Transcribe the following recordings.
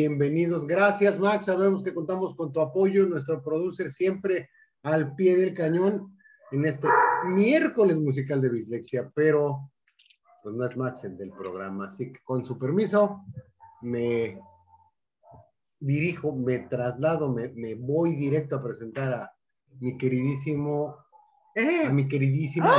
bienvenidos. Gracias, Max. Sabemos que contamos con tu apoyo, nuestro producer siempre al pie del cañón en este miércoles musical de Bislexia, pero pues no es Max el del programa, así que con su permiso me dirijo, me traslado, me, me voy directo a presentar a mi queridísimo, Eh. a mi queridísima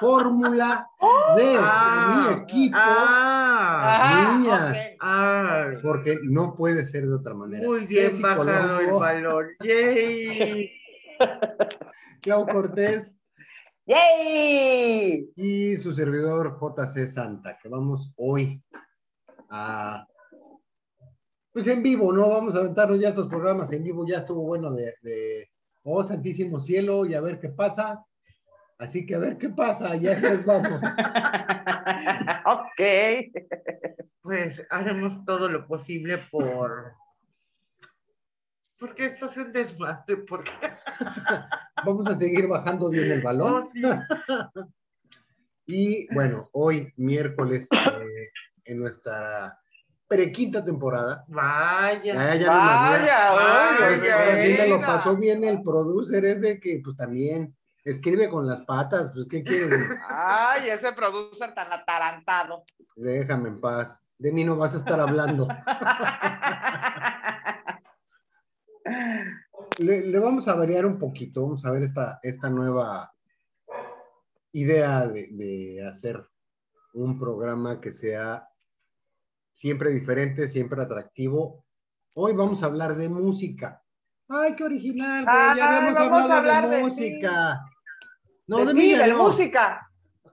fórmula de, de Ah, mi equipo, Ah, niñas. ah, porque no puede ser de otra manera. muy bien Ceci bajado el valor. Yay. Clau Cortés ¡Yay! y su servidor JC Santa, que vamos hoy a, pues en vivo, ¿no? Vamos a aventarnos ya estos programas en vivo, ya estuvo bueno de, de Oh Santísimo Cielo y a ver qué pasa. Así que a ver qué pasa, ya les vamos. ok. Pues haremos todo lo posible por. Porque esto es un desmadre. Porque. Vamos a seguir bajando bien el balón. Oh, sí. Y bueno, hoy miércoles eh, en nuestra prequinta temporada. Vaya. Ya, ya no. Vaya, Ahora sí me lo pasó bien el producer ese que pues también escribe con las patas, pues ¿qué quieren? Ay, ese producer tan atarantado. Déjame en paz. De mí no vas a estar hablando. Le, le vamos a variar un poquito, vamos a ver esta, esta nueva idea de, de hacer un programa que sea siempre diferente, siempre atractivo. Hoy vamos a hablar de música. ¡Ay, qué original! güey! Ya habíamos hablado de música. No, de de, ti, mí, de no. música.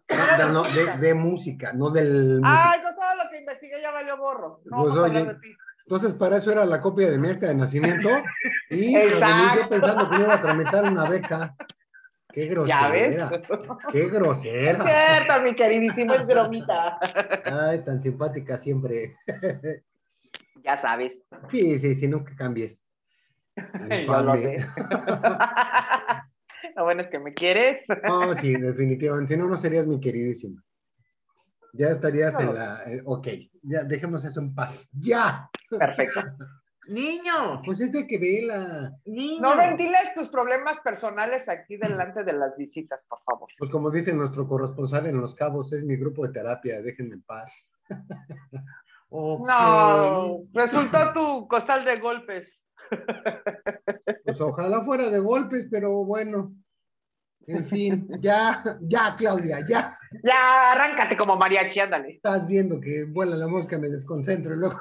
No, de, no, de- de música, no del... Ay, no todo lo que investigué ya valió borro. No Pues, oye, de ti. Entonces, para eso era la copia de mi acta de nacimiento. Y yo pensando que iba a tramitar una beca. Qué Ya ves. grosera. Qué Es grosera. cierto, mi queridísimo, es bromita. Ay, tan simpática siempre. Ya sabes. Sí, sí, sí, nunca cambies. Yo lo sé. Lo bueno es que me quieres. No, sí, definitivamente. Si no, no serías mi queridísima. Ya estarías No en la. eh, ok, ya dejemos eso en paz. ¡Ya! Perfecto. Niños, Pues es de que vela. niños. No ventiles tus problemas personales aquí delante de las visitas, por favor. Pues como dice nuestro corresponsal en Los Cabos, es mi grupo de terapia, déjenme en paz. No, resultó tu costal de golpes. Pues ojalá fuera de golpes, pero bueno. En fin, ya, ya, Claudia, ya. Ya, arráncate como mariachi, ándale. Estás viendo que vuela la mosca, me desconcentro y luego.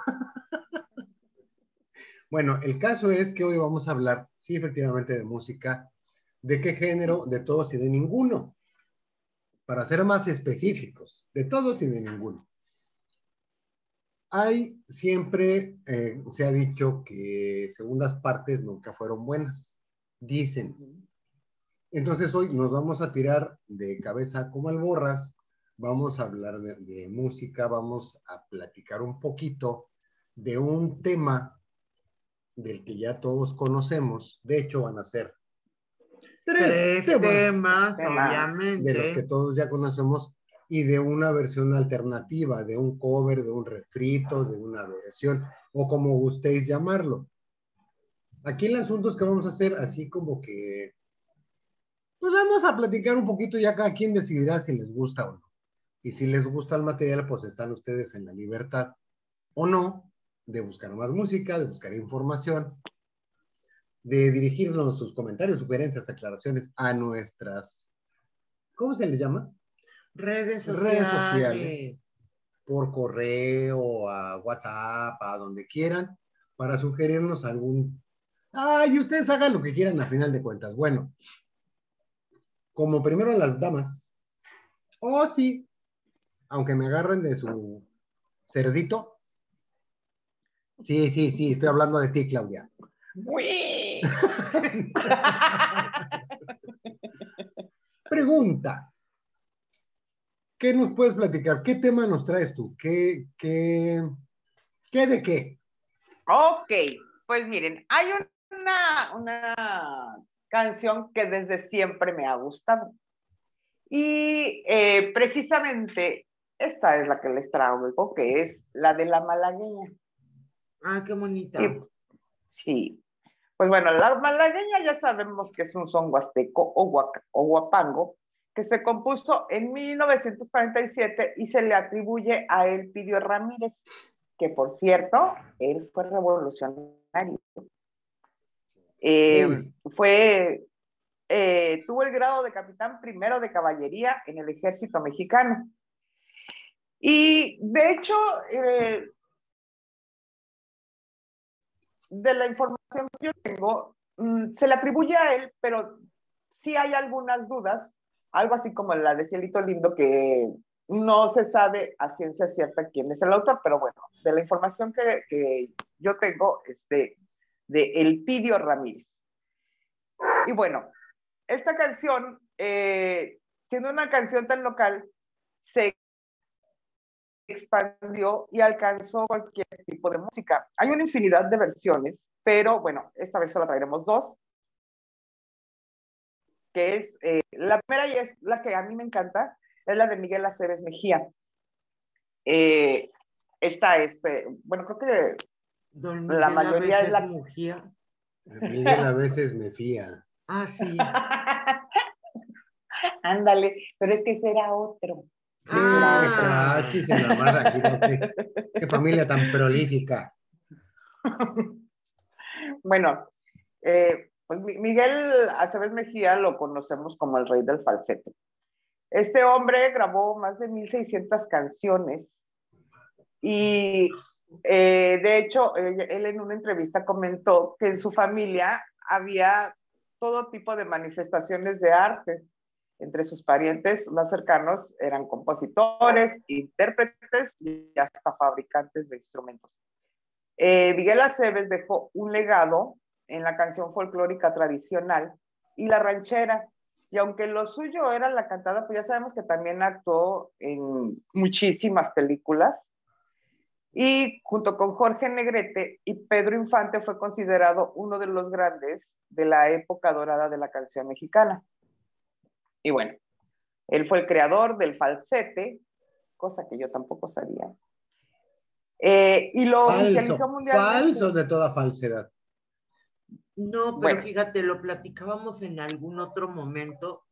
Bueno, el caso es que hoy vamos a hablar, sí, efectivamente, de música. ¿De qué género? De todos y de ninguno. Para ser más específicos, de todos y de ninguno. Hay siempre, eh, se ha dicho que segundas partes nunca fueron buenas. Dicen. Entonces hoy nos vamos a tirar de cabeza como alborras, vamos a hablar de, de música, vamos a platicar un poquito de un tema del que ya todos conocemos. De hecho, van a ser Tres temas, Temas. obviamente. de los que todos ya conocemos y de una versión alternativa, de un cover, de un refrito, de una versión, o como gustéis llamarlo. Aquí el asunto es que vamos a hacer así como que, pues vamos a platicar un poquito, ya cada quien decidirá si les gusta o no. Y si les gusta el material, pues están ustedes en la libertad o no de buscar más música, de buscar información, de dirigirnos sus comentarios, sugerencias, aclaraciones a nuestras, ¿cómo se les llama? Redes sociales. redes sociales, por correo, a WhatsApp, a donde quieran, para sugerirnos algún... Ay, ustedes hagan lo que quieran a final de cuentas. Bueno, como primero las damas. Oh, sí, aunque me agarren de su cerdito. Sí, sí, sí, estoy hablando de ti, Claudia. Pregunta. ¿Qué nos puedes platicar? ¿Qué tema nos traes tú? ¿Qué, qué, qué de qué? Ok, pues miren, hay una, una canción que desde siempre me ha gustado. Y eh, precisamente esta es la que les traigo, que es la de la malagueña. Ah, qué bonita. Sí. sí. Pues bueno, la malagueña ya sabemos que es un son huasteco o, huaca, o guapango, que se compuso en 1947 y se le atribuye a Elpidio Ramírez, que por cierto, él fue revolucionario. Eh, sí. Fue, eh, tuvo el grado de capitán primero de caballería en el ejército mexicano. Y de hecho, eh, de la información que yo tengo, mmm, se le atribuye a él, pero sí hay algunas dudas, algo así como la de Cielito Lindo, que no se sabe a ciencia cierta quién es el autor, pero bueno, de la información que, que yo tengo es de, de Elpidio Ramírez. Y bueno, esta canción, eh, siendo una canción tan local, se expandió y alcanzó cualquier tipo de música. Hay una infinidad de versiones, pero bueno, esta vez solo traeremos dos, que es, eh, la primera y es la que a mí me encanta, es la de Miguel Aceves Mejía. Eh, esta es, eh, bueno, creo que Don la mayoría es la... veces Mujía. Miguel a veces me fía. Ah, sí. Ándale, pero es que ese era otro. Ah. Ah, aquí se la barra, aquí, ¿no? qué, qué familia tan prolífica. Bueno, eh, pues Mi- Miguel Aceves Mejía lo conocemos como el rey del falsete. Este hombre grabó más de 1600 canciones y eh, de hecho él en una entrevista comentó que en su familia había todo tipo de manifestaciones de arte. Entre sus parientes más cercanos eran compositores, intérpretes y hasta fabricantes de instrumentos. Eh, Miguel Aceves dejó un legado en la canción folclórica tradicional y la ranchera. Y aunque lo suyo era la cantada, pues ya sabemos que también actuó en muchísimas películas. Y junto con Jorge Negrete y Pedro Infante fue considerado uno de los grandes de la época dorada de la canción mexicana. Y bueno, él fue el creador del falsete, cosa que yo tampoco sabía. Eh, y lo oficializó Falso, mundialmente. falso de toda falsedad. No, pero Bueno. fíjate, lo platicábamos en algún otro momento.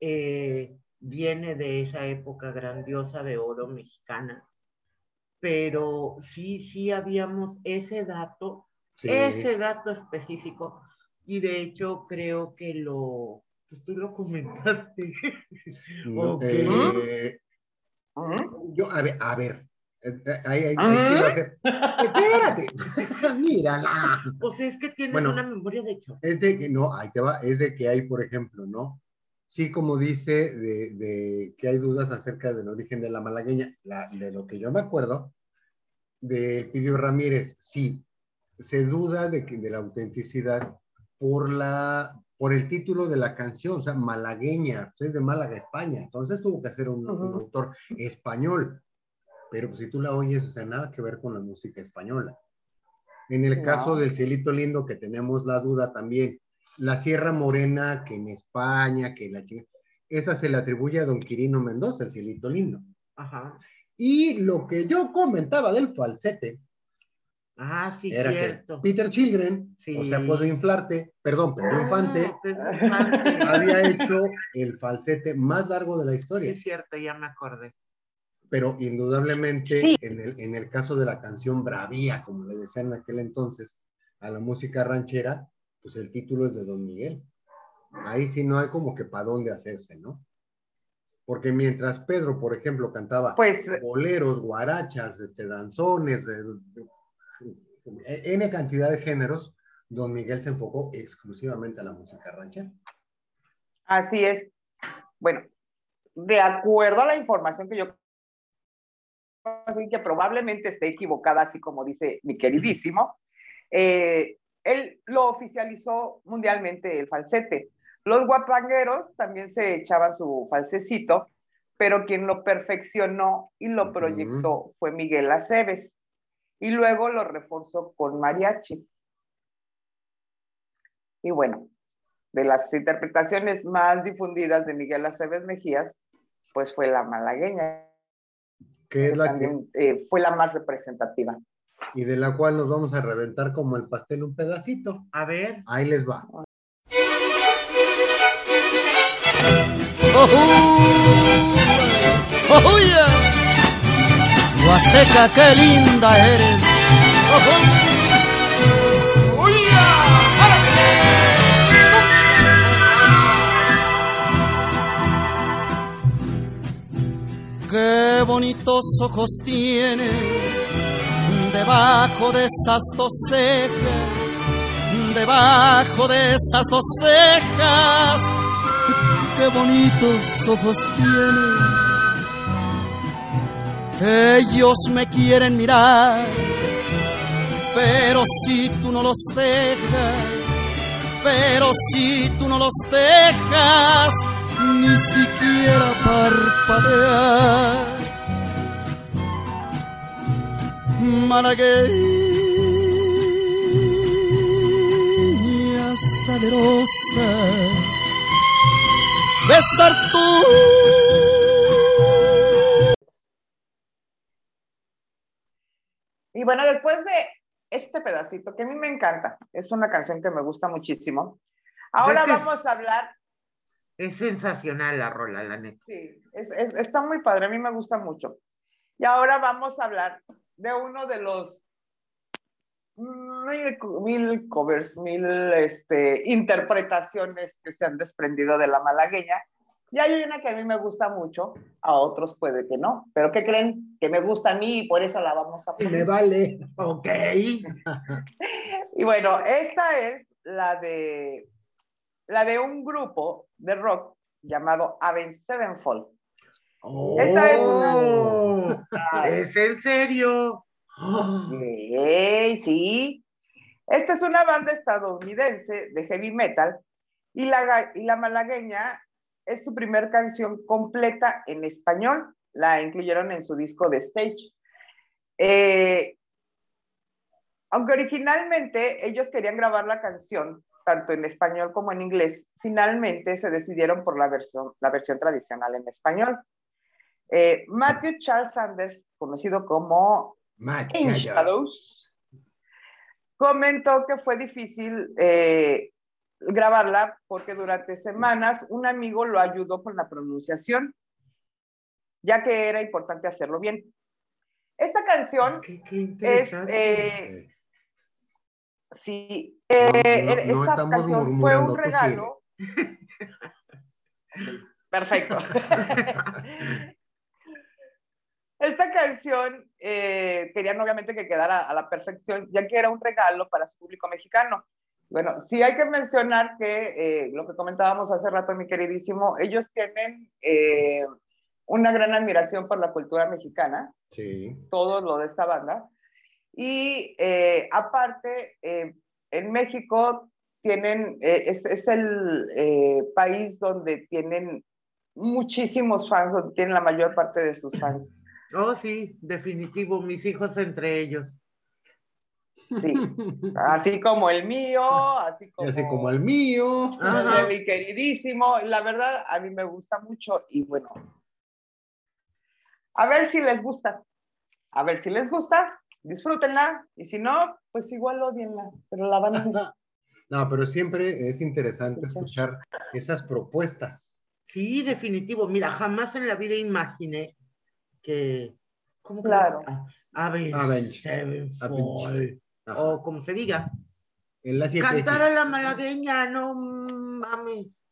eh, viene de esa época grandiosa de oro mexicana. Pero sí, sí habíamos ese dato, Sí. ese dato específico. Y de hecho creo que lo, pues tú lo comentaste. No, Ok. eh, Ujú. yo, a ver, a ver. Eh, eh, Ahí, ahí, Ah. ser. Espérate. Mírala. Pues es que tienes Bueno. una memoria de hecho. Es de que, no, ahí te va, es de que hay, por ejemplo, ¿no? Sí, como dice, de, de que hay dudas acerca del origen de la malagueña. La- de lo que yo me acuerdo, del Pidio Ramírez, sí, se duda de, que, de la autenticidad por, la, por el título de la canción, o sea, malagueña, pues es de Málaga, España. Entonces tuvo que ser un, un Ujú. autor español. Pero pues, si tú la oyes, o sea, nada que ver con la música española. En el caso del Cielito Lindo, que tenemos la duda también, la Sierra Morena, que en España, que la chica, esa se le atribuye a don Quirino Mendoza, el Cielito Lindo. Ajá. Y lo que yo comentaba del falsete Ah, sí, era cierto. que Peter Children, Sí. o sea, puedo inflarte, perdón, Pedro Ah, Infante. había hecho el falsete más largo de la Sí, historia. es cierto, ya me acordé. Pero indudablemente Sí. en, el, en el caso de la canción Bravía, como le decían en aquel entonces, a la música ranchera, pues el título es de Don Miguel. Ahí sí no hay como que para dónde hacerse, ¿no? Porque mientras Pedro, por ejemplo, cantaba Pues boleros, guarachas, este, danzones, eh, N cantidad de géneros, Don Miguel se enfocó exclusivamente a la música ranchera. Así es. Bueno, de acuerdo a la información que yo así que probablemente esté equivocada, así como dice mi queridísimo, eh, él lo oficializó mundialmente el falsete, Los guapangueros también se echaban su falsecito, pero quien lo perfeccionó y lo proyectó fue Miguel Aceves. Y luego lo reforzó con mariachi. Y bueno, de las interpretaciones más difundidas de Miguel Aceves Mejías, pues fue la malagueña. Que es la que... Eh, fue la más representativa. Y de la cual nos vamos a reventar como el pastel un pedacito. A ver. Ahí les va. ¡Oh, yeah! Huasteca, qué linda eres. Qué bonitos ojos tiene debajo de esas dos cejas, debajo de esas dos cejas. Qué bonitos ojos tiene. Ellos me quieren mirar, pero si tú no los dejas, pero si tú no los dejas, ni siquiera parpadear. Malagueña salerosa, besar tú. Y bueno, después de este pedacito, que a mí me encanta, es una canción que me gusta muchísimo. Ahora Es que es- vamos a hablar Es sensacional la rola, la neta. Sí, es- es- está muy padre, a mí me gusta mucho. Y ahora vamos a hablar de uno de los mil, mil covers, mil este, interpretaciones que se han desprendido de la malagueña. Y hay una que a mí me gusta mucho, a otros puede que no, pero ¿qué creen? Que me gusta a mí y por eso la vamos a Y me poner. vale. Ok. Y bueno, esta es la de, la de un grupo de rock llamado Avenged Sevenfold. Esta es una- Oh, ¿Es en serio? Ey, sí. Esta es una banda estadounidense de heavy metal y la, y la malagueña es su primer canción completa en español. La incluyeron en su disco de Stage. Eh, aunque originalmente ellos querían grabar la canción tanto en español como en inglés, finalmente se decidieron por la versión, la versión tradicional en español. Eh, Matthew Charles Sanders, conocido como In Shadows, comentó que fue difícil eh, grabarla porque durante semanas un amigo lo ayudó con la pronunciación, ya que era importante hacerlo bien. Esta canción, Qué, qué interesante. eh, sí, eh, No, no, no esta canción fue un regalo. Perfecto. Esta canción eh, querían obviamente que quedara a la perfección, ya que era un regalo para su público mexicano. Bueno, sí hay que mencionar que eh, lo que comentábamos hace rato, mi queridísimo, ellos tienen eh, una gran admiración por la cultura mexicana, Sí. todo lo de esta banda. Y aparte, en México tienen, es, es el país donde tienen muchísimos fans, donde tienen la mayor parte de sus fans. Oh, sí, definitivo, mis hijos entre ellos. Sí, así como el mío, así como, así como el mío. el Ajá. de mi queridísimo. La verdad, a mí me gusta mucho y bueno, a ver si les gusta. A ver si les gusta, disfrútenla y si no, pues igual odienla, pero la van a No, pero siempre es interesante escuchar esas propuestas. Sí, definitivo. Mira, jamás en la vida imaginé que. ¿Cómo que Claro. Avenged Avenged. Sevenfold. O como se diga. En la 7 Cantar a la malagueña, no mames.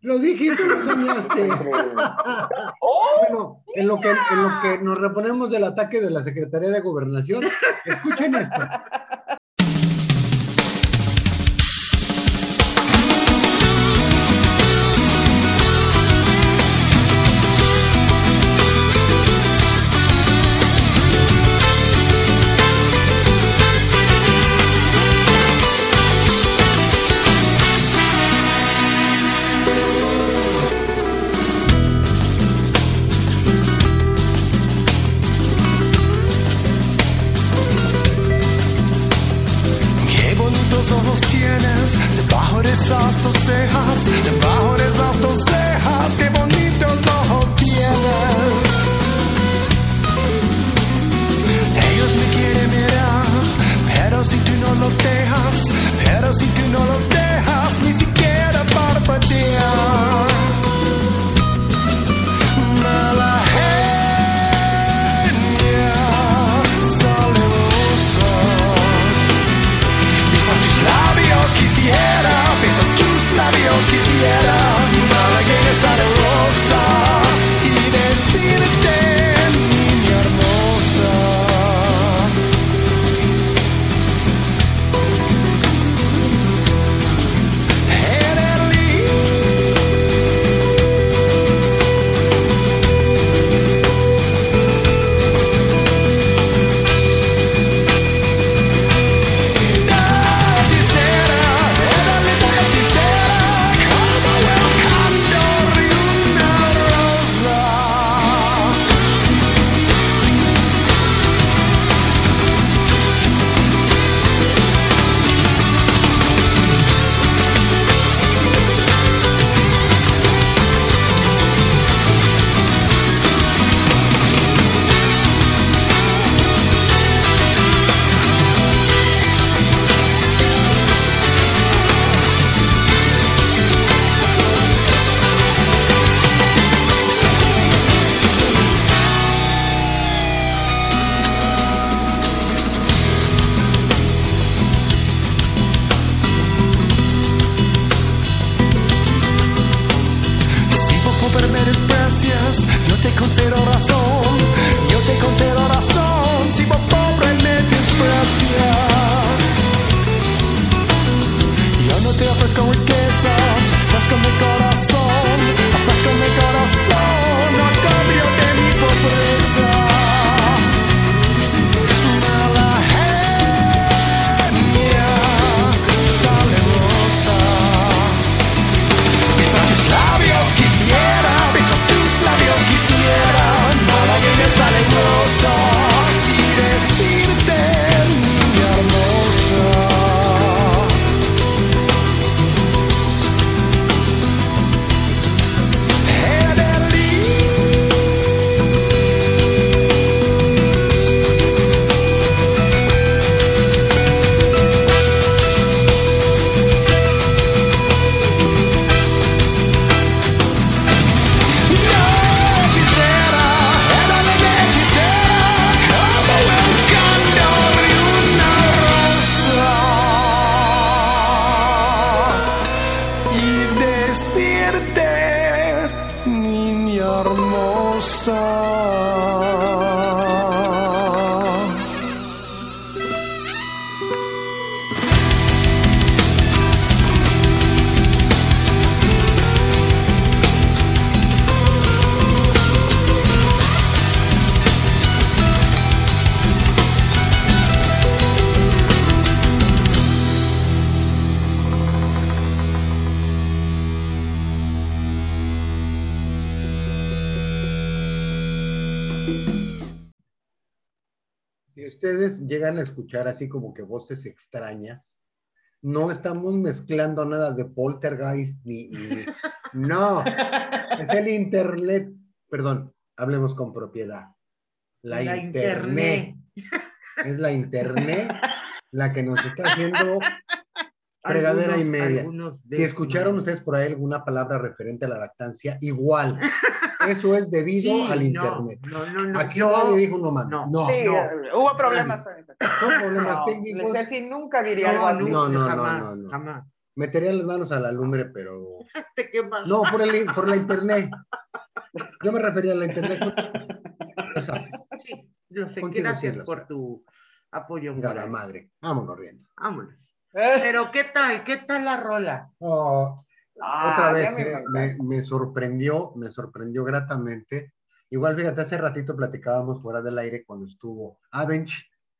Lo dijiste, lo soñaste. ¡Oh! Bueno, en lo, que, en lo que nos reponemos del ataque de la Secretaría de Gobernación, escuchen esto. Escuchar así como que voces extrañas, no estamos mezclando nada de poltergeist ni, ni- no, es el internet, perdón, hablemos con propiedad. La, La internet. Es la internet la que nos está haciendo fregadera y Algunos- media. algunos Si escucharon ustedes por ahí alguna palabra referente a la lactancia, igual. Eso es debido Sí, al no, internet. No, no, no. Aquí nadie dijo no mames. no, No, Sí, no. eh, hubo problemas. Son problemas No, técnicos. Ceci nunca diría algo No, así. no, no, jamás, no, no. jamás. Metería las manos a la lumbre, pero. ¿Te quemas? No, por, el, por la internet. Yo me refería a la internet. Sí, yo sé. Gracias por tu apoyo. moral. madre. Vámonos riendo. Vámonos. Eh, Pero ¿qué tal? ¿Qué tal la rola? Oh, ah, otra vez me eh, me, me sorprendió, me sorprendió gratamente. Igual, fíjate, hace ratito platicábamos fuera del aire cuando estuvo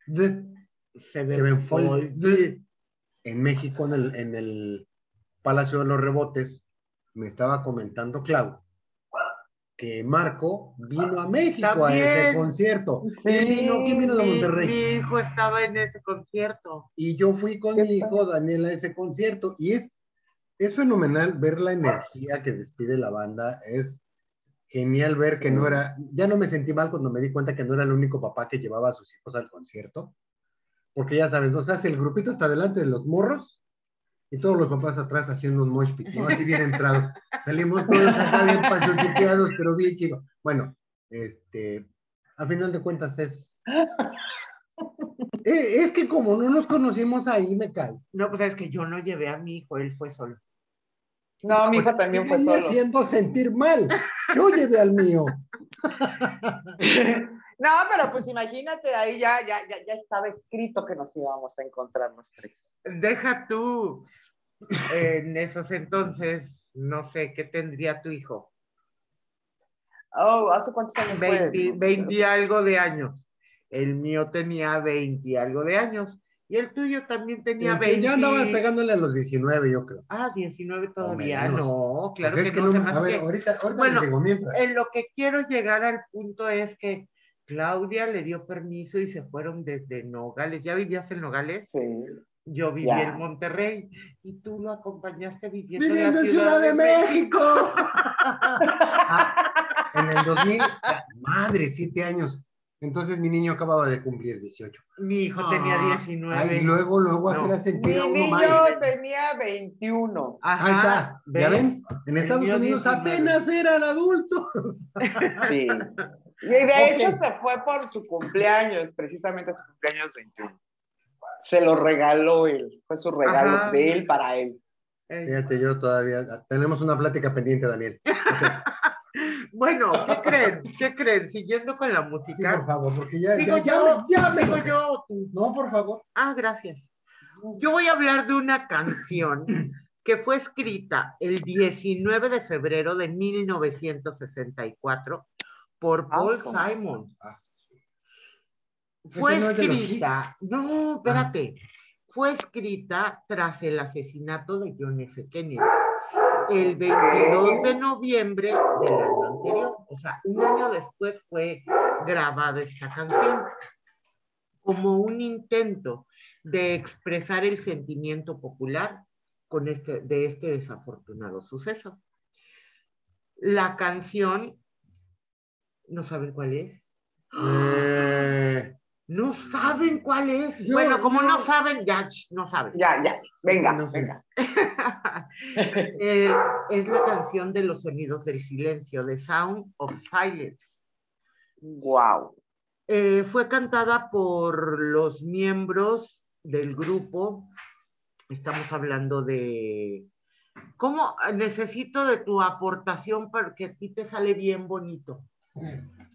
ve Sevenfold en México, en el, en el Palacio de los Rebotes. Me estaba comentando Clau que Marco vino a México a ese concierto. Sí, ¿Quién vino? ¿Quién vino de Monterrey? mi hijo estaba en ese concierto. Y yo fui con ¿Qué mi hijo Daniel a ese concierto y es, es fenomenal ver la energía que despide la banda. Es genial ver que no era, ya no me sentí mal cuando me di cuenta que no era el único papá que llevaba a sus hijos al concierto. Porque ya sabes, ¿no? O sea, si el grupito está delante de los morros y todos los papás atrás haciendo un mosh pit, ¿no? Así bien entrados. Salimos todos acá bien pachoteados, pero bien chido. Bueno, este, a final de cuentas es... Eh, Es que como no nos conocimos ahí, me cae. No, pues es que yo no llevé a mi hijo, él fue solo. No, mi hijo también fue solo. haciendo sentir mal. Yo llevé al mío. No, pero pues imagínate, ahí ya, ya, ya, ya estaba escrito que nos íbamos a encontrar los tres. Deja tú. En esos entonces, no sé, ¿qué tendría tu hijo? Oh, ¿hace cuántos años fue? 20, 20 y algo de años. El mío tenía 20 y algo de años. Y el tuyo también tenía El que 20. Ya andaba pegándole a los 19, yo creo. Ah, 19 todavía. No, claro Pues que, es que no. no se me- me a ver, que- ahorita, ahorita Bueno, digo mientras. En lo que quiero llegar al punto es que Claudia le dio permiso y se fueron desde Nogales. ¿Ya vivías en Nogales? Sí. Yo viví en Monterrey y tú lo acompañaste viviendo, Viviendo en la Ciudad, de, México. Ah, en el 2000, ah, madre, siete años. Entonces mi niño acababa de cumplir 18. Mi hijo tenía Ah, 19. Ay, y luego, luego No. hacer a sentir a Mi uno niño mal. tenía 21. Ajá, Ahí está, ¿ya ¿ves? ven? En El Estados Unidos 19. apenas eran adultos. Sí. Y de hecho se fue por su cumpleaños, precisamente su cumpleaños 21. Se lo regaló él, fue su regalo Ajá. de él para él. Fíjate, yo todavía, tenemos una plática pendiente, Daniel. Bueno, ¿qué creen? ¿Qué creen? Siguiendo con la Sí, música. por favor, porque ya, Sigo ya, ya, yo, me- ya me sigo enojé. yo o tú. No, por favor. Ah, gracias. Yo voy a hablar de una canción que fue escrita el 19 de febrero de 1964 por Paul Awesome. Simon. Ah, Fue es escrita, no, espérate, fue escrita tras el asesinato de John F. Kennedy el 22 de noviembre del año anterior. O sea, un año después fue grabada esta canción como un intento de expresar el sentimiento popular con este, de este desafortunado suceso. La canción, ¿no saben cuál es? Eh, No saben cuál es. Bueno, como no saben, ya no saben. Ya, ya, venga, No venga. Eh, es la canción de los sonidos del silencio, de Sound of Silence. Wow. Eh, fue cantada por los miembros del grupo. Estamos hablando de... ¿Cómo? Necesito de tu aportación porque a ti te sale bien bonito.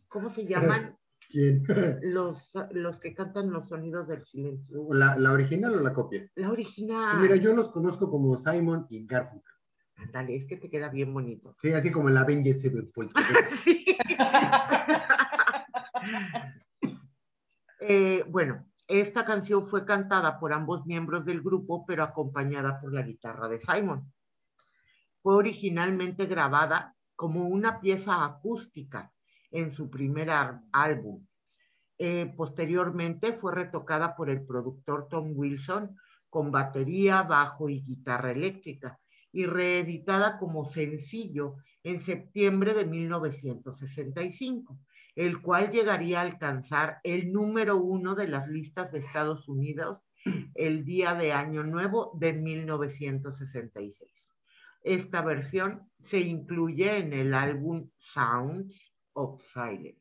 ¿Cómo se llaman ¿Quién? los, los que cantan los sonidos del silencio? ¿La, la original o la copia? La original. Mira, yo los conozco como Simon y Garfunkel. Ándale, es que te queda bien bonito. Sí, así como el Avenged Sevenfold. Sí. Eh, bueno, esta canción fue cantada por ambos miembros del grupo, pero acompañada por la guitarra de Simon. Fue originalmente grabada como una pieza acústica en su primer álbum. Eh, posteriormente fue retocada por el productor Tom Wilson con batería, bajo y guitarra eléctrica y reeditada como sencillo en septiembre de 1965, el cual llegaría a alcanzar el número uno de las listas de Estados Unidos el día de Año Nuevo de 1966. Esta versión se incluye en el álbum Sounds of Silence.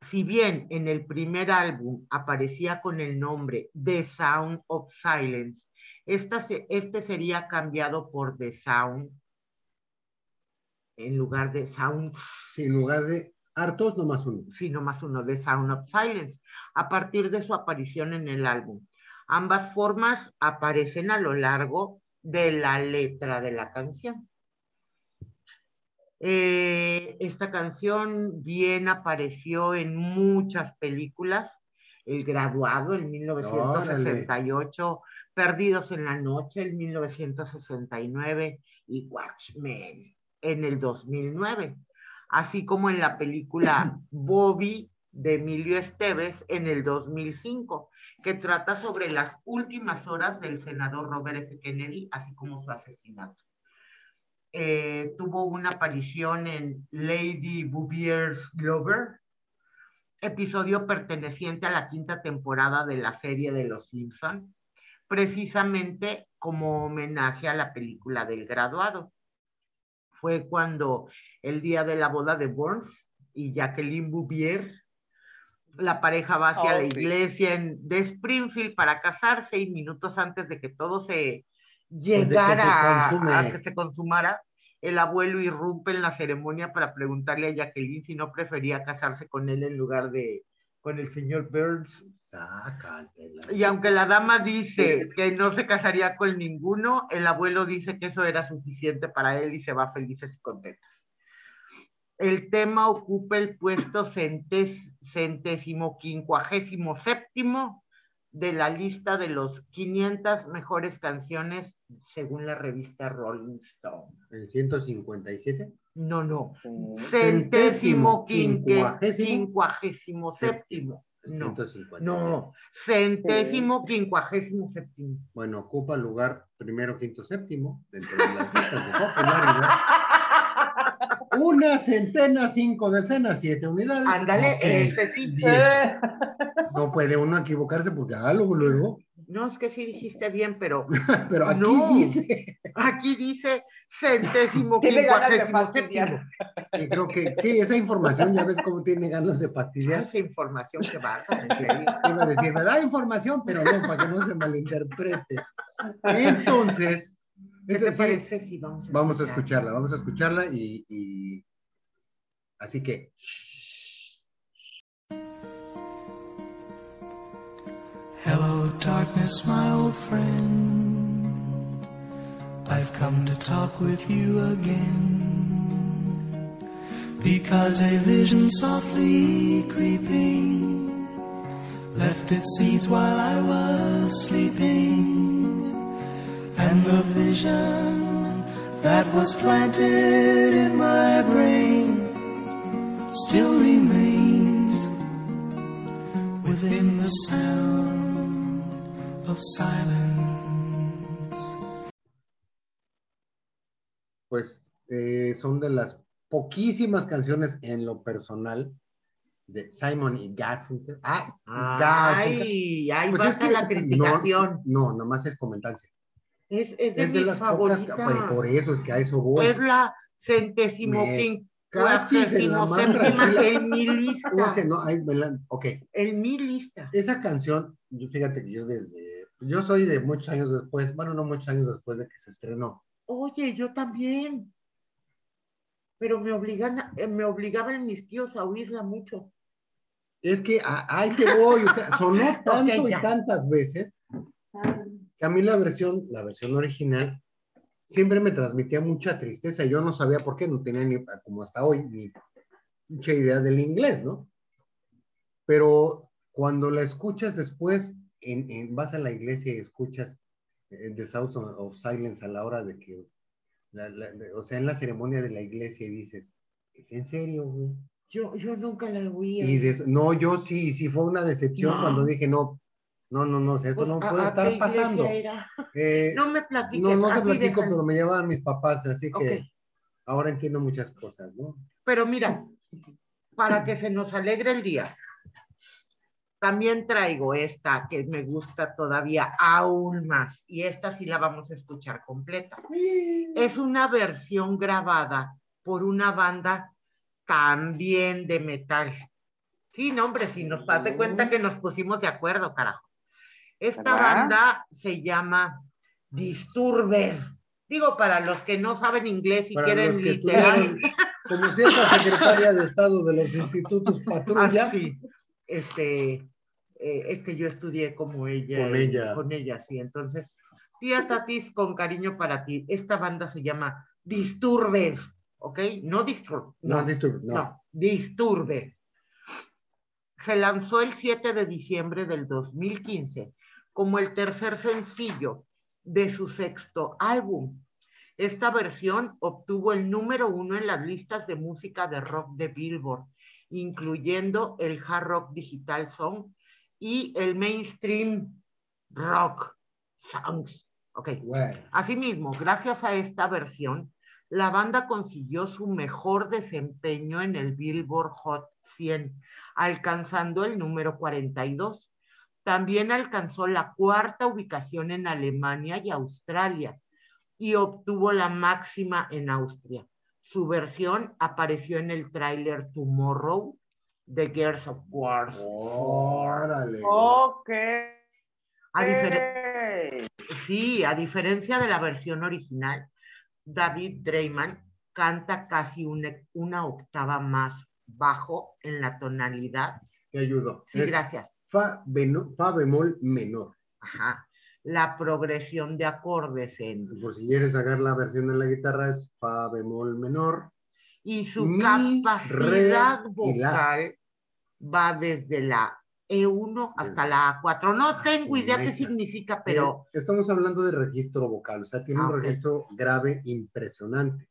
Si bien en el primer álbum aparecía con el nombre The Sound of Silence, esta este sería cambiado por The Sound en lugar de Sound, Sí, en lugar de hartos, nomás uno. sino más uno, The Sound of Silence, a partir de su aparición en el álbum. Ambas formas aparecen a lo largo de la letra de la canción. Eh, esta canción bien apareció en muchas películas. El Graduado en 1968, Perdidos en la Noche en 1969 y Watchmen en el 2009, así como en la película Bobby de Emilio Esteves en el 2005, que trata sobre las últimas horas del senador Robert F. Kennedy, así como su asesinato. Eh, tuvo una aparición en Lady Boubier's Lover, episodio perteneciente a la quinta temporada de la serie de Los Simpson, precisamente como homenaje a la película del graduado. Fue cuando el día de la boda de Burns y Jacqueline Bouvier, la pareja va hacia Oh, la iglesia en, de Springfield para casarse y minutos antes de que todo se llegara se a- a que se consumara, el abuelo irrumpe en la ceremonia para preguntarle a Jacqueline si no prefería casarse con él en lugar de con el señor Burns. Sácatela. Y aunque la dama dice que no se casaría con ninguno, el abuelo dice que eso era suficiente para él y se va felices y contentos. El tema ocupa el puesto centésimo quincuagésimo séptimo de la lista de los 500 mejores canciones según la revista Rolling Stone. ¿El 157? No, no. Sí. Centésimo quincuagésimo, séptimo. El No, 157. no. Centésimo quincuagésimo séptimo. Bueno, ocupa lugar primero, quinto, séptimo dentro de las listas de popularidad. Una centena, cinco decenas, siete unidades. Ándale, Ok, ese sí. bien. No puede uno equivocarse porque ah, luego, luego. No, es que sí dijiste bien, pero Pero aquí No. dice. aquí dice centésimo Tiene ganas de quincuagésimo séptimo. Y creo que sí, esa información ya ves cómo tiene ganas de fastidiar. Esa información que. Iba a decir, me da información, pero no, para que no se malinterprete. Entonces, ¿Qué te parece si vamos a vamos a escucharla, vamos a escucharla y, y- así que Hello, darkness, my old friend. I've come to talk with you again. Because a vision softly creeping left its seeds while I was sleeping. And the vision that was planted in my brain still remains within the sound of silence. pues eh, son de las poquísimas canciones en lo personal de Simon y Garfunkel. Ah, Garfunkel. Ay, ahí Pues vas es a que la criticación. No, no, nomás es comentancia. Es, es de Es de mis las pocas, favoritas. por, por eso es que a eso voy. Es la centésimo quincuagésimo séptima en mi lista. Fíjense, no, ahí me la- ok, En mi lista. esa canción, yo fíjate que yo desde, yo soy de muchos años después, bueno, no muchos años después de que se estrenó. Oye, yo también. Pero me obligan, a- eh, me obligaban mis tíos a oírla mucho. Es que ahí te voy, o sea, sonó tanto y ya. tantas veces que a mí la versión, la versión original siempre me transmitía mucha tristeza. Yo no sabía por qué, no tenía ni, como hasta hoy, ni mucha idea del inglés, ¿no? Pero cuando la escuchas después, en, en- vas a la iglesia y escuchas eh, The Sound of Silence a la hora de que, la- la- o sea, en la ceremonia de la iglesia y dices, ¿es en serio, güey? Yo, yo nunca la. Y de- no, yo sí, sí fue una decepción No. cuando dije, no, no, no, no, esto Pues, no ¿a- puede a estar pasando. Eh, No me platiques. no, no te platico, pero me llevaban mis papás, así que ahora entiendo muchas cosas, ¿no? Pero mira, para que se nos alegre el día, también traigo esta que me gusta todavía aún más, y esta sí la vamos a escuchar completa. Es una versión grabada por una banda también de metal. Sí, no, hombre, si nos das de cuenta que nos pusimos de acuerdo, carajo. Esta ¿Verdad? banda se llama Disturber. Digo, para los que no saben inglés y Para quieren literal. como cierta secretaria de Estado de los institutos patrulla, Ah, sí. Este, eh, es que yo estudié como ella. Con ella. Con ella, sí. Entonces, tía Tatis, con cariño para ti. Esta banda se llama Disturber, ¿ok? No Disturb. no, disturb, no. no, Disturbe. Se lanzó el 7 de diciembre del 2015 como el tercer sencillo de su sexto álbum, Esta versión obtuvo el número uno en las listas de música de rock de Billboard, incluyendo el hard rock digital song y el mainstream rock songs. Ok. Bueno, Asimismo, gracias a esta versión, la banda consiguió su mejor desempeño en el Billboard Hot 100, alcanzando el número 42. También alcanzó la cuarta ubicación en Alemania y Australia y obtuvo la máxima en Austria. Su versión apareció en el tráiler Tomorrow de Gears of War. órale. Ok. A diferen- Sí, a diferencia de la versión original, David Drayman canta casi una, una octava más bajo en la tonalidad. Te ayudo. Sí, Es gracias. Fa, beno- fa bemol menor. Ajá. La progresión de acordes en... Por si quieres sacar la versión en la guitarra es fa bemol menor. Y su Mi, capacidad re vocal va desde la E1 hasta la A4. No tengo idea qué significa, pero... Eh, estamos hablando de registro vocal, o sea, tiene Ah, un ok. registro grave impresionante.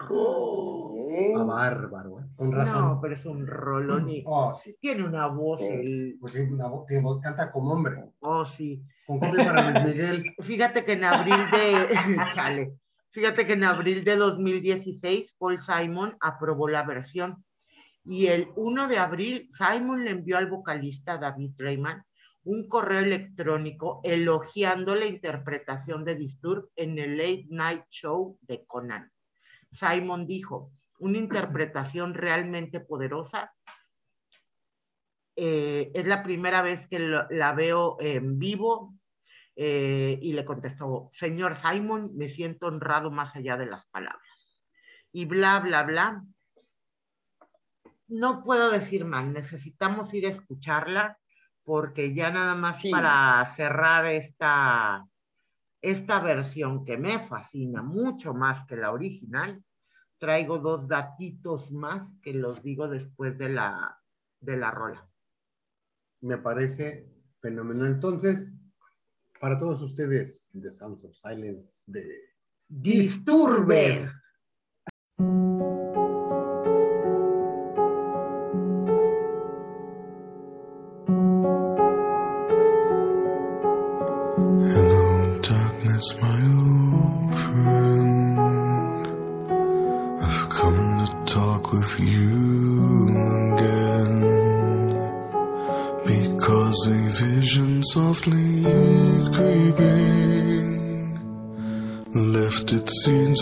Ok. Ah, bárbaro, ¿eh? Con razón. No, pero es un rolón y Oh, sí. tiene una voz. Sí. el- Pues sí, una voz- tiene voz- canta como hombre. Oh, sí. Con para Luis Miguel. Fíjate que en abril de, chale, fíjate que en abril de 2016 Paul Simon aprobó la versión y el 1 de abril Simon le envió al vocalista David Rayman un correo electrónico elogiando la interpretación de Disturb en el Late Night Show de Conan. Simon dijo, una interpretación realmente poderosa. Eh, es la primera vez que lo- la veo en vivo eh, y le contestó, señor Simon, me siento honrado más allá de las palabras. Y bla, bla, bla. No puedo decir más, necesitamos ir a escucharla porque ya nada más Sí. para cerrar esta, esta versión que me fascina mucho más que la original, traigo dos datitos más que los digo después de la, de la rola. Me parece fenomenal. Entonces, para todos ustedes, The Sounds of Silence de Disturber.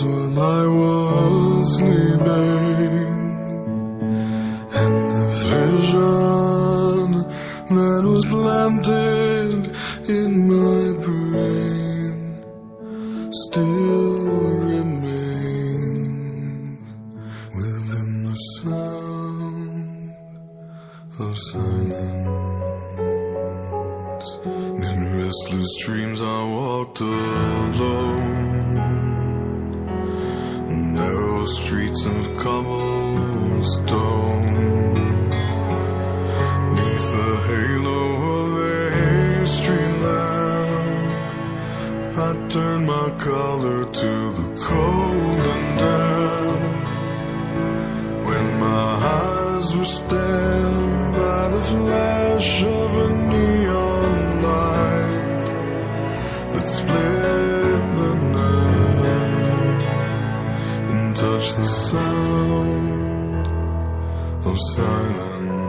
were my silence.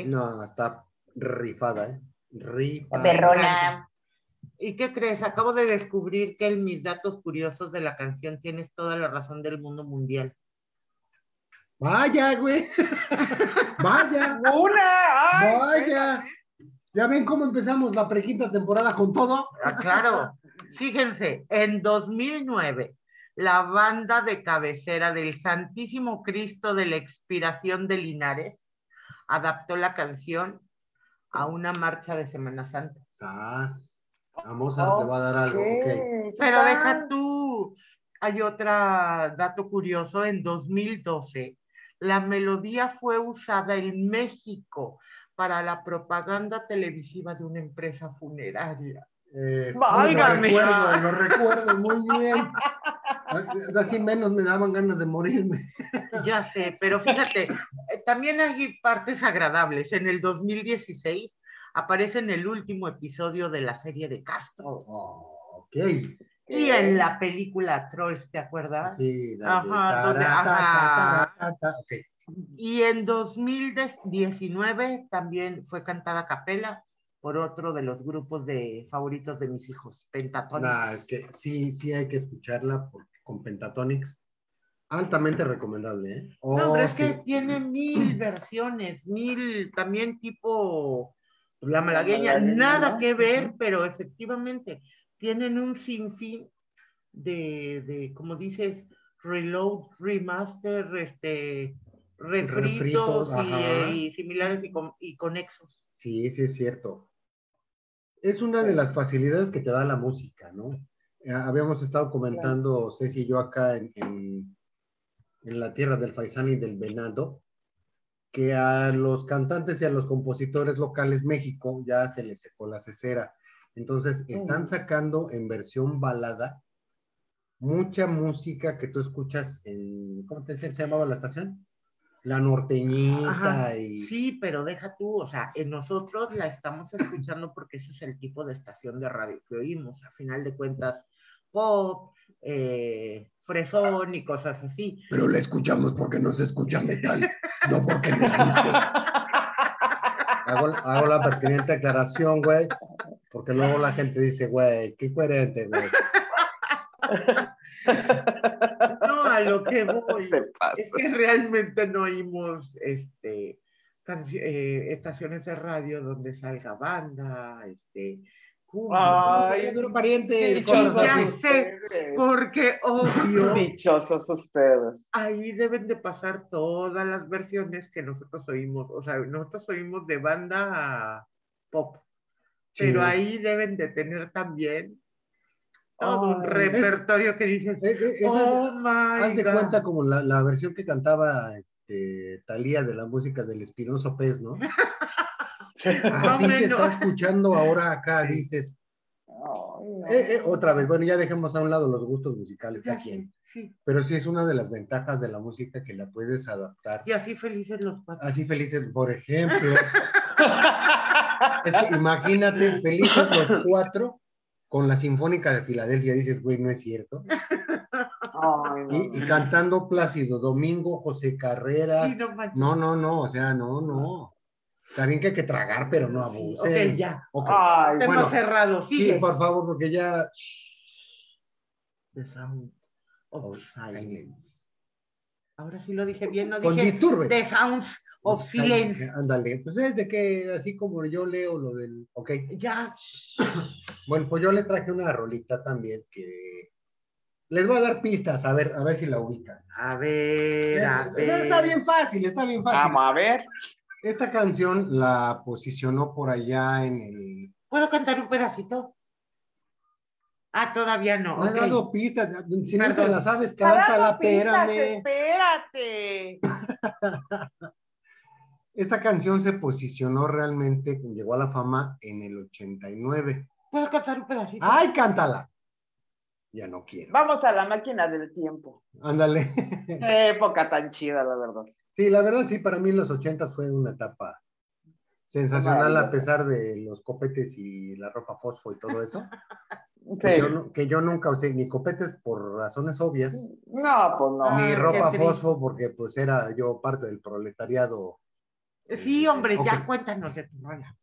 Eh? No, está rifada, ¿eh? Rifada. Perrona. ¿Y qué crees? Acabo de descubrir que en mis datos curiosos de la canción tienes toda la razón del mundo mundial. Vaya, güey. Vaya. Una. ay, Vaya. ¿Ya ven cómo empezamos la prequinta temporada con todo? Ah, claro. Fíjense, en 2009, la banda de cabecera del Santísimo Cristo de la Expiración de Linares adaptó la canción a una marcha de Semana Santa. Sas. A Mozart le va a dar algo, ok. ¿qué Pero deja tú, hay otro dato curioso, en 2012 la melodía fue usada en México para la propaganda televisiva de una empresa funeraria. Eh, sí, Válgame. lo recuerdo, lo recuerdo muy bien. Así menos me daban ganas de morirme. Ya sé, pero fíjate, también hay partes agradables. En el 2016 aparece en el último episodio de la serie de Castro. Oh, ok. Y en la película Trolls, ¿te acuerdas? Sí, la Ajá, donde- ajá. ta, ta, ta, ok. Y en 2019 también fue cantada a capela por otro de los grupos de favoritos de mis hijos, Pentatonics. Nah, que sí, sí hay que escucharla porque con Pentatonics. Altamente recomendable, ¿eh? No, hombre, Oh, es que tiene mil versiones, mil también tipo la malagueña, malagueña, nada ¿no? que ver, pero efectivamente tienen un sinfín de, de, como dices, reload, remaster, este, refritos Refritos, y, similares y, con- y conexos. Sí, sí es cierto. Es una de las facilidades que te da la música, ¿no? Eh, habíamos estado comentando, Ceci y yo acá en, en- en la tierra del faisán y del venado, que a los cantantes y a los compositores locales México ya se les secó la cesera. Entonces están sacando en versión balada mucha música que tú escuchas en, ¿cómo te decía se llamaba la estación? La norteñita Ajá, y... Sí, pero deja tú, o sea, en nosotros la estamos escuchando porque ese es el tipo de estación de radio que oímos, a final de cuentas, pop, eh, fresón y cosas así. Pero la escuchamos porque nos escucha metal, no porque nos guste. Hago, hago la pertinente aclaración, güey, porque luego la gente dice, güey, qué coherente, güey. No, a lo que voy. Es que realmente no oímos este, eh, estaciones de radio donde salga banda, este, Ay, pero pariente, Dichosos ya sé. Porque obvio, Dichosos ustedes. ahí deben de pasar todas las versiones que nosotros oímos. O sea, nosotros oímos de banda pop, pero ahí deben de tener también todo un repertorio que dices, esa oh my Haz de God". cuenta como la, la versión que cantaba este, Talía de la música del Espinoso Pez, ¿no? Así se está escuchando ahora acá, dices. No. eh, eh, otra vez, bueno, ya dejemos a un lado los gustos musicales, sé, quien. sí. Pero sí es una de las ventajas de la música que la puedes adaptar. Y así felices los cuatro. Así felices, por ejemplo, es que imagínate, felices los cuatro con la Sinfónica de Filadelfia, dices, güey, no es cierto. Ay, no, Y, cantando Plácido Domingo, José Carreras. Sí, no. No, no, no, o sea, no, no. Está bien que hay que tragar, pero no Sí, abusen. ok, ya. Ok. Ay, Tema bueno, cerrado. Sí, Sigue. por favor, porque ya. The Sound of Silence. silence. Ahora sí lo dije bien, no Con dije disturbe. The Sounds of Silence. Ándale, pues es de que así como yo leo lo del. Ok. Ya. Bueno, pues yo les traje una rolita también que. Les voy a dar pistas, a ver, a ver si la ubican. A ver, a Es- ver. está bien fácil, está bien fácil. Vamos a ver. Esta canción la posicionó por allá en el. ¿Puedo cantar un pedacito? Ah, todavía no. No he ok. dado pistas, si no te Perdón. la sabes, cántala, espérame. espérate. Esta canción se posicionó realmente, llegó a la fama en el 89. ¿Puedo cantar un pedacito? ¡Ay, cántala! Ya no quiero. Vamos a la máquina del tiempo. Ándale. Qué época tan chida, la verdad. Sí, la verdad, sí, para mí los ochentas fue una etapa sensacional a pesar de los copetes y la ropa fosfo y todo eso. Que, yo, nu- que yo nunca usé ni copetes por razones obvias, No, pues no. ni Ay, ropa fosfo porque pues era yo parte del proletariado. Sí, hombre, Ok. ya cuéntanos de tu rola.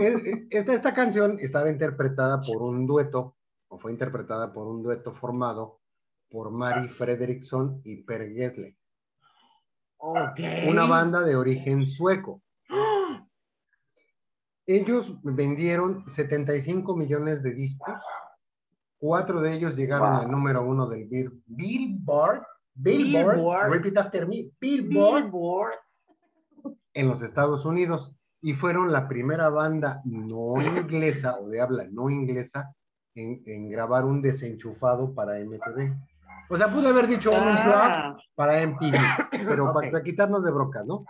Eh, Esta, esta canción estaba interpretada por un dueto, o fue interpretada por un dueto formado por Mary Fredriksson y Per Gessle, Una banda de origen sueco. ¡Ah! Ellos vendieron 75 millones de discos. Cuatro de ellos llegaron Wow. al número uno del Bill- Billboard. Billboard. Billboard. Repeat after me. Billboard. Billboard. En los Estados Unidos. Y fueron la primera banda no inglesa o de habla no inglesa en, en grabar un desenchufado para MTV. O sea, pude haber dicho un plug para MTV, pero Ok. para, para quitarnos de brocas, ¿no?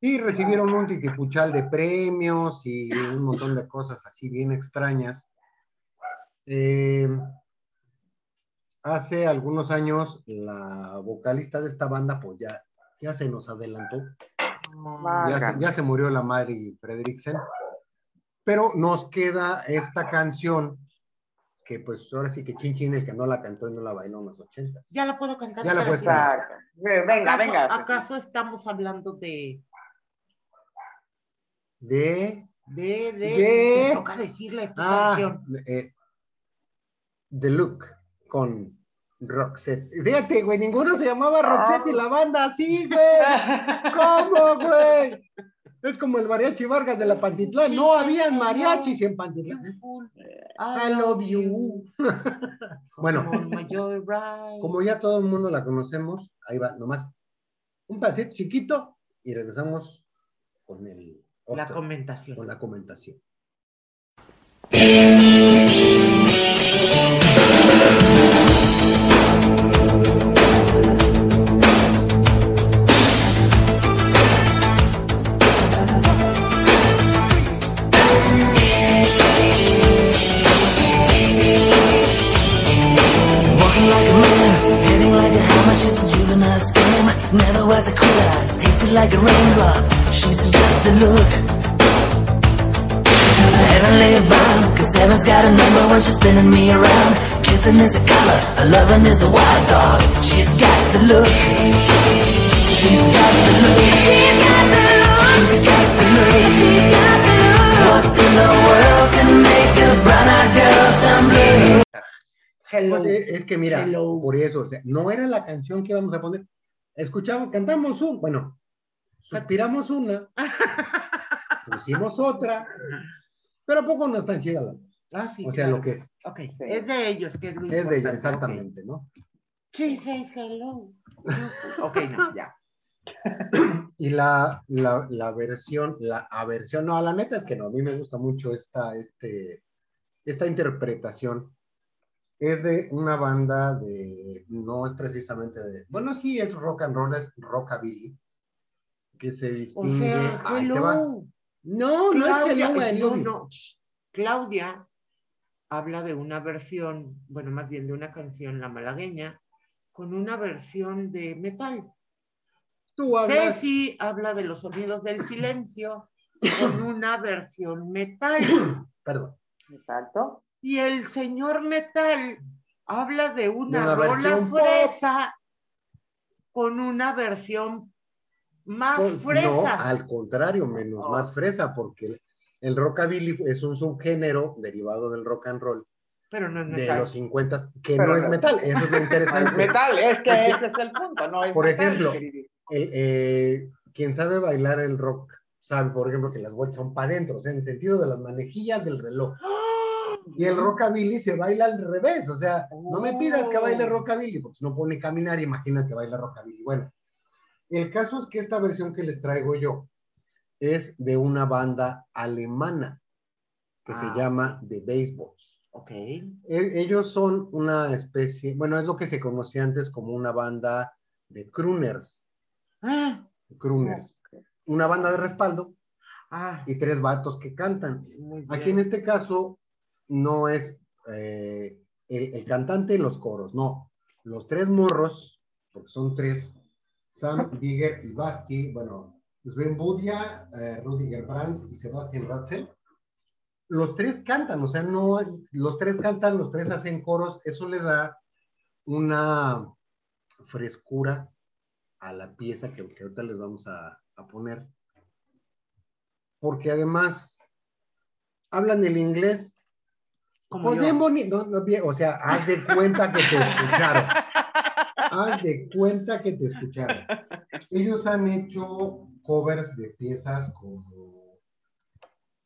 Y recibieron un titipuchal de premios y un montón de cosas así bien extrañas. Eh, hace algunos años, la vocalista de esta banda, pues ya, ya se nos adelantó. Ya se, ya se murió la Mary Fredriksen. Pero nos queda esta canción que pues ahora sí que Chin Chin, el que no la cantó y no la bailó en los ochentas. Ya la puedo cantar. Ya la puedes sí. cantar. Venga, ¿Acaso, venga. ¿Acaso estamos hablando de, De de, de, De- me toca decirle esta Ah, canción? eh, The Look con Roxette. Fíjate, güey, ninguno se llamaba Roxette y la banda así, güey. ¿Cómo, güey? Es como el mariachi Vargas de la Pantitlán. No habían mariachis en Pantitlán. I love you. Bueno, como ya todo el mundo la conocemos, ahí va, nomás un pasito chiquito y regresamos con el La comentación. con la comentación. Like a raindrop. She's got the look. Heavenly bound, cause heaven's got a number when she's spinning me around. Kissing is a color, a loving is a wild dog. She's got the look. She's got the look. She's got the look. She's got the look. She's got the look. What in the world can make a brown-eyed girl turn blue? Hello. Pues, es que mira, Hello. por eso, o sea, no era la canción que íbamos a poner. Escuchamos, cantamos un, bueno, suspiramos una, pusimos otra, pero a poco no están chidas las dos. Ah, sí, O sea, claro. lo que es, Ok, es de ellos, que es lo es de importante, exactamente, ¿no? ok. She says hello. Ok, no, ya. Y la, la, la versión, la aversión, no, la neta es que no, a mí me gusta mucho esta, este, esta interpretación. Es de una banda de, no es precisamente de, bueno, sí es rock and roll, es rockabilly, que se O distingue. sea, te va. hello. No, no es Claudia, no, Love You. no, shh. Claudia habla de una versión, bueno, más bien de una canción, La Malagueña, con una versión de metal. Tú hablas, Ceci habla de los sonidos del silencio con una versión metal. perdón, Exacto. Y el señor metal habla de una, Una rola fresa con una versión más Pues, no, fresa. al contrario, menos Oh. más fresa, porque el, el rockabilly es un subgénero derivado del rock and roll pero no es de los 50 que Pero no es no. metal, eso es lo No interesante. es metal, es que Es que- ese es el punto, ¿no? Es Por metal, ejemplo, el, eh, quien sabe bailar el rock sabe, por ejemplo, que las vueltas son para adentro, o sea, en el sentido de las manejillas del reloj. Y el rockabilly se baila al revés, o sea, no me pidas que baile Oh. rockabilly, porque si no pone caminar, imagínate baila rockabilly. Bueno, el caso es que esta versión que les traigo yo es de una banda alemana que Ah. se llama The Baseballs. Ok. E- Ellos son una especie, bueno, es lo que se conocía antes como una banda de crooners, Ah, crooners, una banda de respaldo ah, y tres vatos que cantan. Aquí en este caso, no es eh, el, el cantante y los coros, no. Los tres morros, porque son tres, Sam, Digger y Basti, bueno, Sven Budia, eh, Rudiger Brands y Sebastian Ratzel, los tres cantan, o sea, no, los tres cantan, los tres hacen coros, eso le da una frescura a la pieza que, que ahorita les vamos a, a poner. Porque además hablan el inglés Como pues yo. bien bonito, no, no, bien, o sea, haz de cuenta que te escucharon. Haz de cuenta que te escucharon. Ellos han hecho covers de piezas como,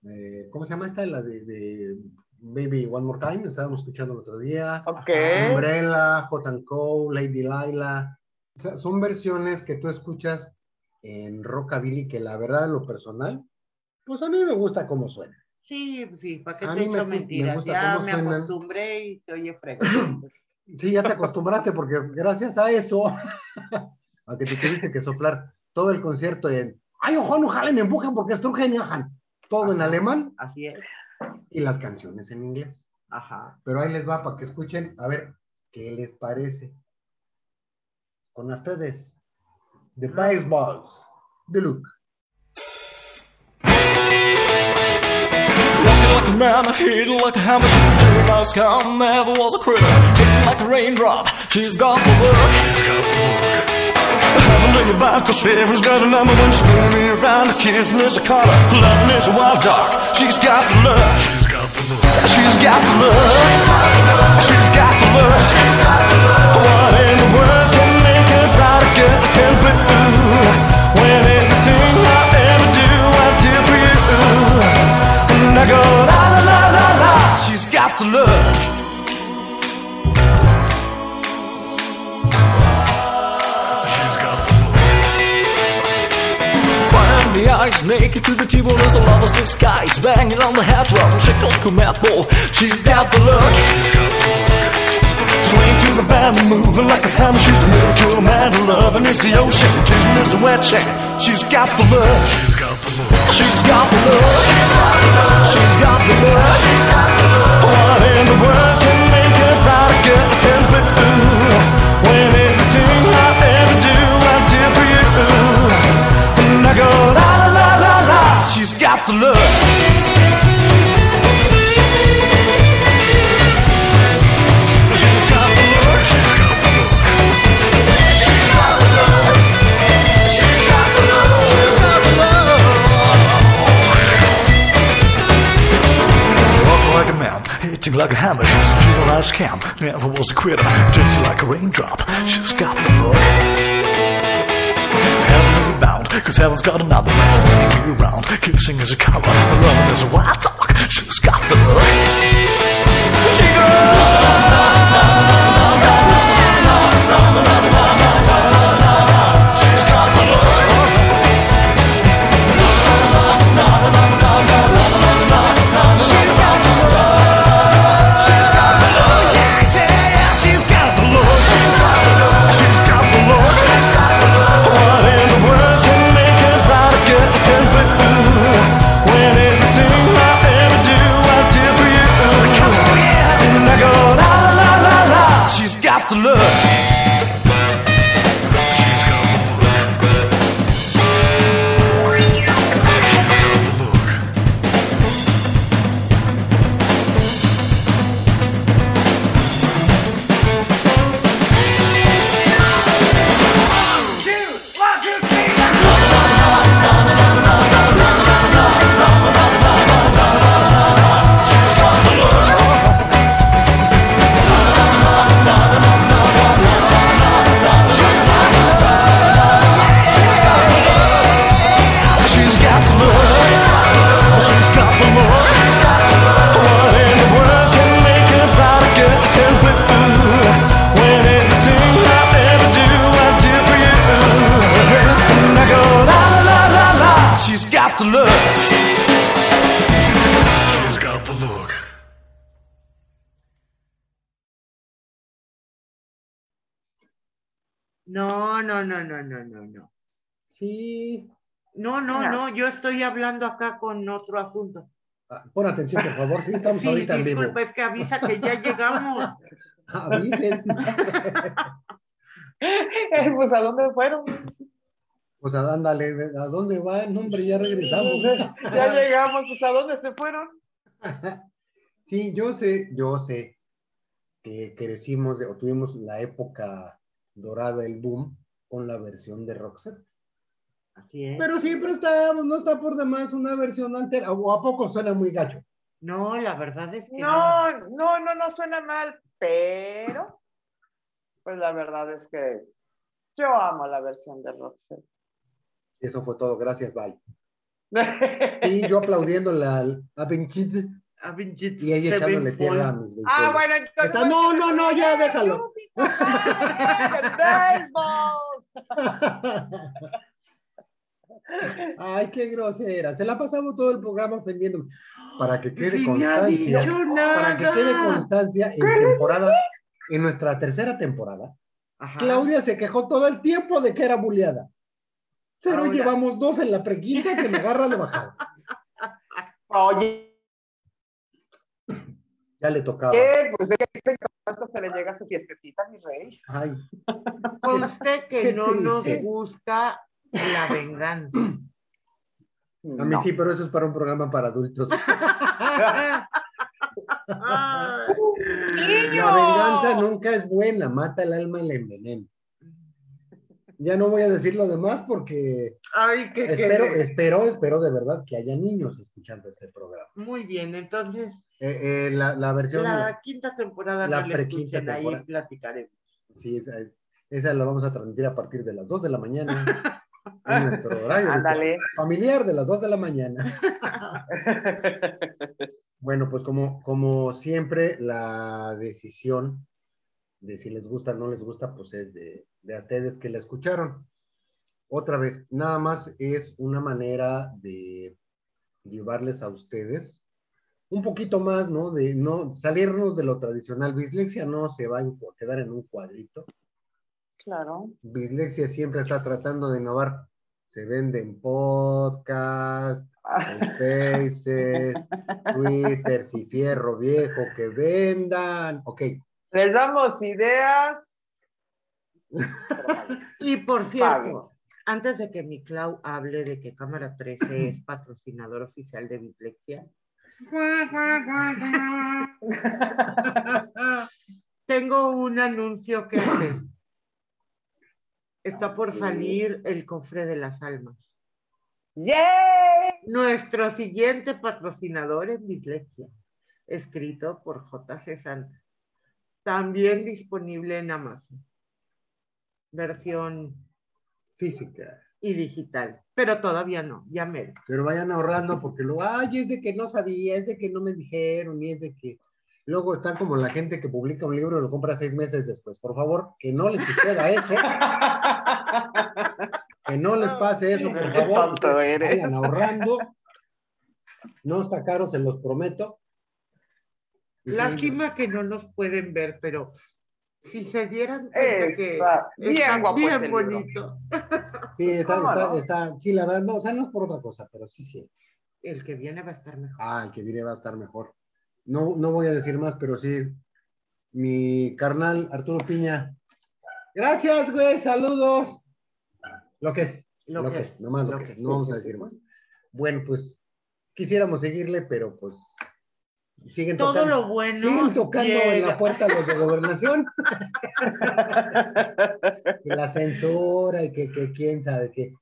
eh, ¿cómo se llama esta? La de, de Baby One More Time, estábamos escuchando el otro día. Ok. Umbrella, Hot and Cold, Lady Lila. O sea, son versiones que tú escuchas en rockabilly que la verdad, en lo personal, pues a mí me gusta cómo suena. Sí, pues sí, ¿para qué te echo me mentiras? ya me acostumbré y se oye fregón. Sí, ya te acostumbraste porque gracias a eso, aunque te tuviste que soplar todo el concierto en ¡Ay, ojo, no jalen, me empujan porque y ajan! Todo en alemán Así es. y las canciones en inglés. Ajá. Pero ahí les va para que escuchen, a ver, ¿qué les parece? Con ustedes, The Baseballs, The Look. Man, I hate like a hammer. She's a nice gal, never was a critter. Kissing like a raindrop, she's got the look. Heaven to your back, cause heaven's got a number when she's spinning me around. Her kissing is a color, loving is a wild dog. She's got the look. She's got the look. She's got the look. She's got the look. She's got the. What in the world can make a bride get a temper? When anything I ever do, I do for you. And I go got the look. She's got the look. Fire in the eyes, naked to the table as a lover's disguise. Banging on the head drum, shake like a mad bull. She's got the look. She's got the look. Swing to the band, moving like a hammer. She's a miracle man. Loving is the ocean, kissing is the wet chain. She's got the look. She's got the look. She's got the look. She's got the look. She's got the look. She's got the look. Like a hammer. She's a as scam. Never was a quitter, just like a raindrop. She's got the look. Heavenly bound, cause heaven's got another man spinning me around. Kissing is a color, loving is a wild dog. She's got the look. She goes. Got to look. Sí, No, no, No. no, yo estoy hablando acá con otro asunto. Ah, Pon atención, por favor. Sí, estamos Sí, ahorita en vivo. disculpa, es que avisa que ya llegamos. Avisen. pues, ¿a dónde fueron? Pues ándale, ¿a dónde van? Hombre, ya regresamos. Ya llegamos, pues, ¿a dónde se fueron? Sí, yo sé, yo sé que crecimos o tuvimos la época dorada, el boom, con la versión de Roxette. Así es. Pero siempre está, no está por demás una versión altera, o a poco suena muy gacho. No, la verdad es que no. No, no, no, no suena mal, pero pues la verdad es que yo amo la versión de Roxette. Eso fue todo, gracias, bye. Y yo aplaudiendo la a Benchit A y ella echándole tierra a mis ah, beisboles. bueno, entonces. Está- no, no, no, ya déjalo. Ay, qué grosera. Se la ha pasado todo el programa ofendiéndome. Para que quede Sí, ni ha constancia. Para que quede constancia en temporada, en nuestra tercera temporada, Ajá. Claudia se quejó todo el tiempo de que era buleada. Pero Ahora- llevamos dos en la prequinta que me agarra de bajada. Oye, Ya le tocaba. ¿qué? Pues es que este cuánto se le llega a su fiestecita, mi rey. Ay, Conste que Qué no nos gusta la venganza. a mí sí, pero eso es para un programa para adultos. La venganza nunca es buena, mata el alma y la envenena. Ya no voy a decir lo demás porque Ay, qué espero, espero, espero de verdad que haya niños escuchando este programa. Muy bien, entonces Eh, eh, la, la versión, la quinta temporada la no la prequinta escuchen, ahí temporada. platicaremos. sí, esa, esa la vamos a transmitir a partir de las 2 de la mañana. En nuestro horario Ándale. familiar de las 2 de la mañana. Bueno, pues como, como siempre, la decisión de si les gusta o no les gusta, pues es de, de ustedes que la escucharon. Otra vez, nada más es una manera de llevarles a ustedes un poquito más, ¿no? De no salirnos de lo tradicional. Bislexia no se va a quedar en un cuadrito. Claro. Bislexia siempre está tratando de innovar. Se venden podcast, Spaces, Twitter, si fierro viejo, que vendan. Ok, Les damos ideas. Y por cierto, antes de que mi Clau hable de que Cámara 13 es patrocinador oficial de Bislexia, tengo un anuncio que hacer. Está por salir el cofre de las almas. ¡Yay! Nuestro siguiente patrocinador en Dislexia, escrito por JC Santa. También disponible en Amazon. Versión física. y digital, pero todavía no, ya mero. Pero vayan ahorrando porque luego, ay, es de que no sabía, es de que no me dijeron, y es de que. Luego están como la gente que publica un libro y lo compra seis meses después. Por favor, que no les suceda eso. Que no les pase eso, por Qué favor. tonto eres. Vayan ahorrando. No está caro, se los prometo. Lástima que no nos pueden ver, pero si se dieran cuenta que Está bien está guapo bien bonito. Sí, está, ¿Cómo está, no? está- sí, la verdad, no, o sea, no es por otra cosa, pero sí, sí. El que viene va a estar mejor. Ah, el que viene va a estar mejor. No, no voy a decir más, pero sí. Mi carnal Arturo Piña. Gracias, güey, saludos. Lo que es, lo, que, es, nomás lo, que, es, no vamos a decir más. Bueno, pues quisiéramos seguirle, pero pues siguen Todo tocando. lo bueno. siguen tocando en la puerta los de gobernación. Que la censura y que, que quién sabe qué.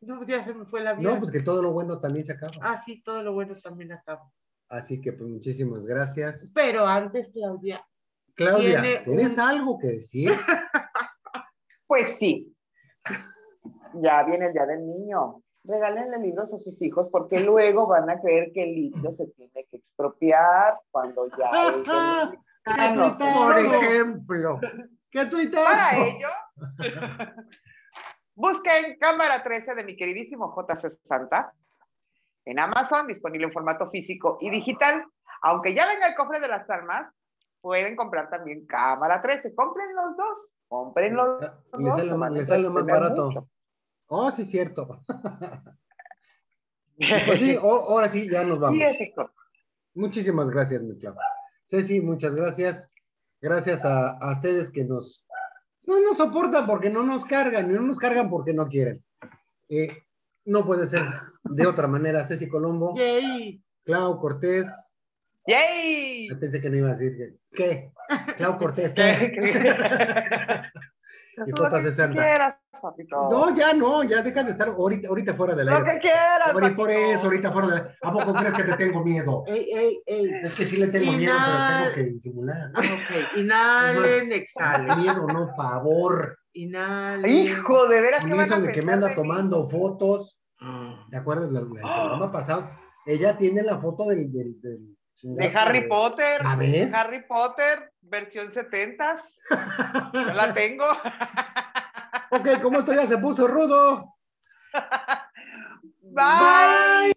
No, ya se me fue la vida. No, pues que todo lo bueno también se acaba. Ah, sí, todo lo bueno también acaba. Así que pues muchísimas gracias. Pero antes, Claudia, Claudia, Tiene ¿tienes un- algo que decir? Pues sí. Ya viene el día del niño. Regálenle libros a sus hijos porque luego van a creer que el libro se tiene que expropiar cuando ya ¡Ah! mexicano. ¡Qué por ejemplo, ¿Qué tuitazo? Para ello, busquen Cámara 13 de mi queridísimo JC Santa en Amazon, disponible en formato físico y digital. Aunque ya venga el cofre de las almas, pueden comprar también Cámara 13. Compren los dos. Compren los dos. Le sale, más- van a le sale más barato. mucho. Oh, sí, cierto. Pues sí, o- ahora sí, ya nos vamos. Sí. Muchísimas gracias, mi Clau. Ceci, muchas gracias. Gracias a, a ustedes que nos no nos soportan porque no nos cargan, y no nos cargan porque no quieren. Eh, no puede ser de otra manera. Ceci Colombo, Yay. Clau Cortés. ¡Yay! Yo pensé que no iba a decir que- ¿qué? Clau Cortés, ¿qué? Y Lo de Santa. quieras, papito. No, ya no, ya deja de estar ahorita, ahorita fuera del Lo aire. que quieras, Por, por eso, ahorita fuera del aire. ¿A poco crees que te tengo miedo? Ey, ey, ey. Es que sí le tengo miedo, pero tengo que disimular. Ok, inhalen, exhalen. Miedo, no, pavor. Inhalen. Hijo, de veras eso de que me anda de mí? tomando fotos. Ah. ¿Te acuerdas del, del programa pasado? Ella tiene la foto del. del, del De Harry Potter. ¿La ves? de Harry Potter, versión 70 Yo la tengo. Ok, como esto ya se puso rudo. Bye.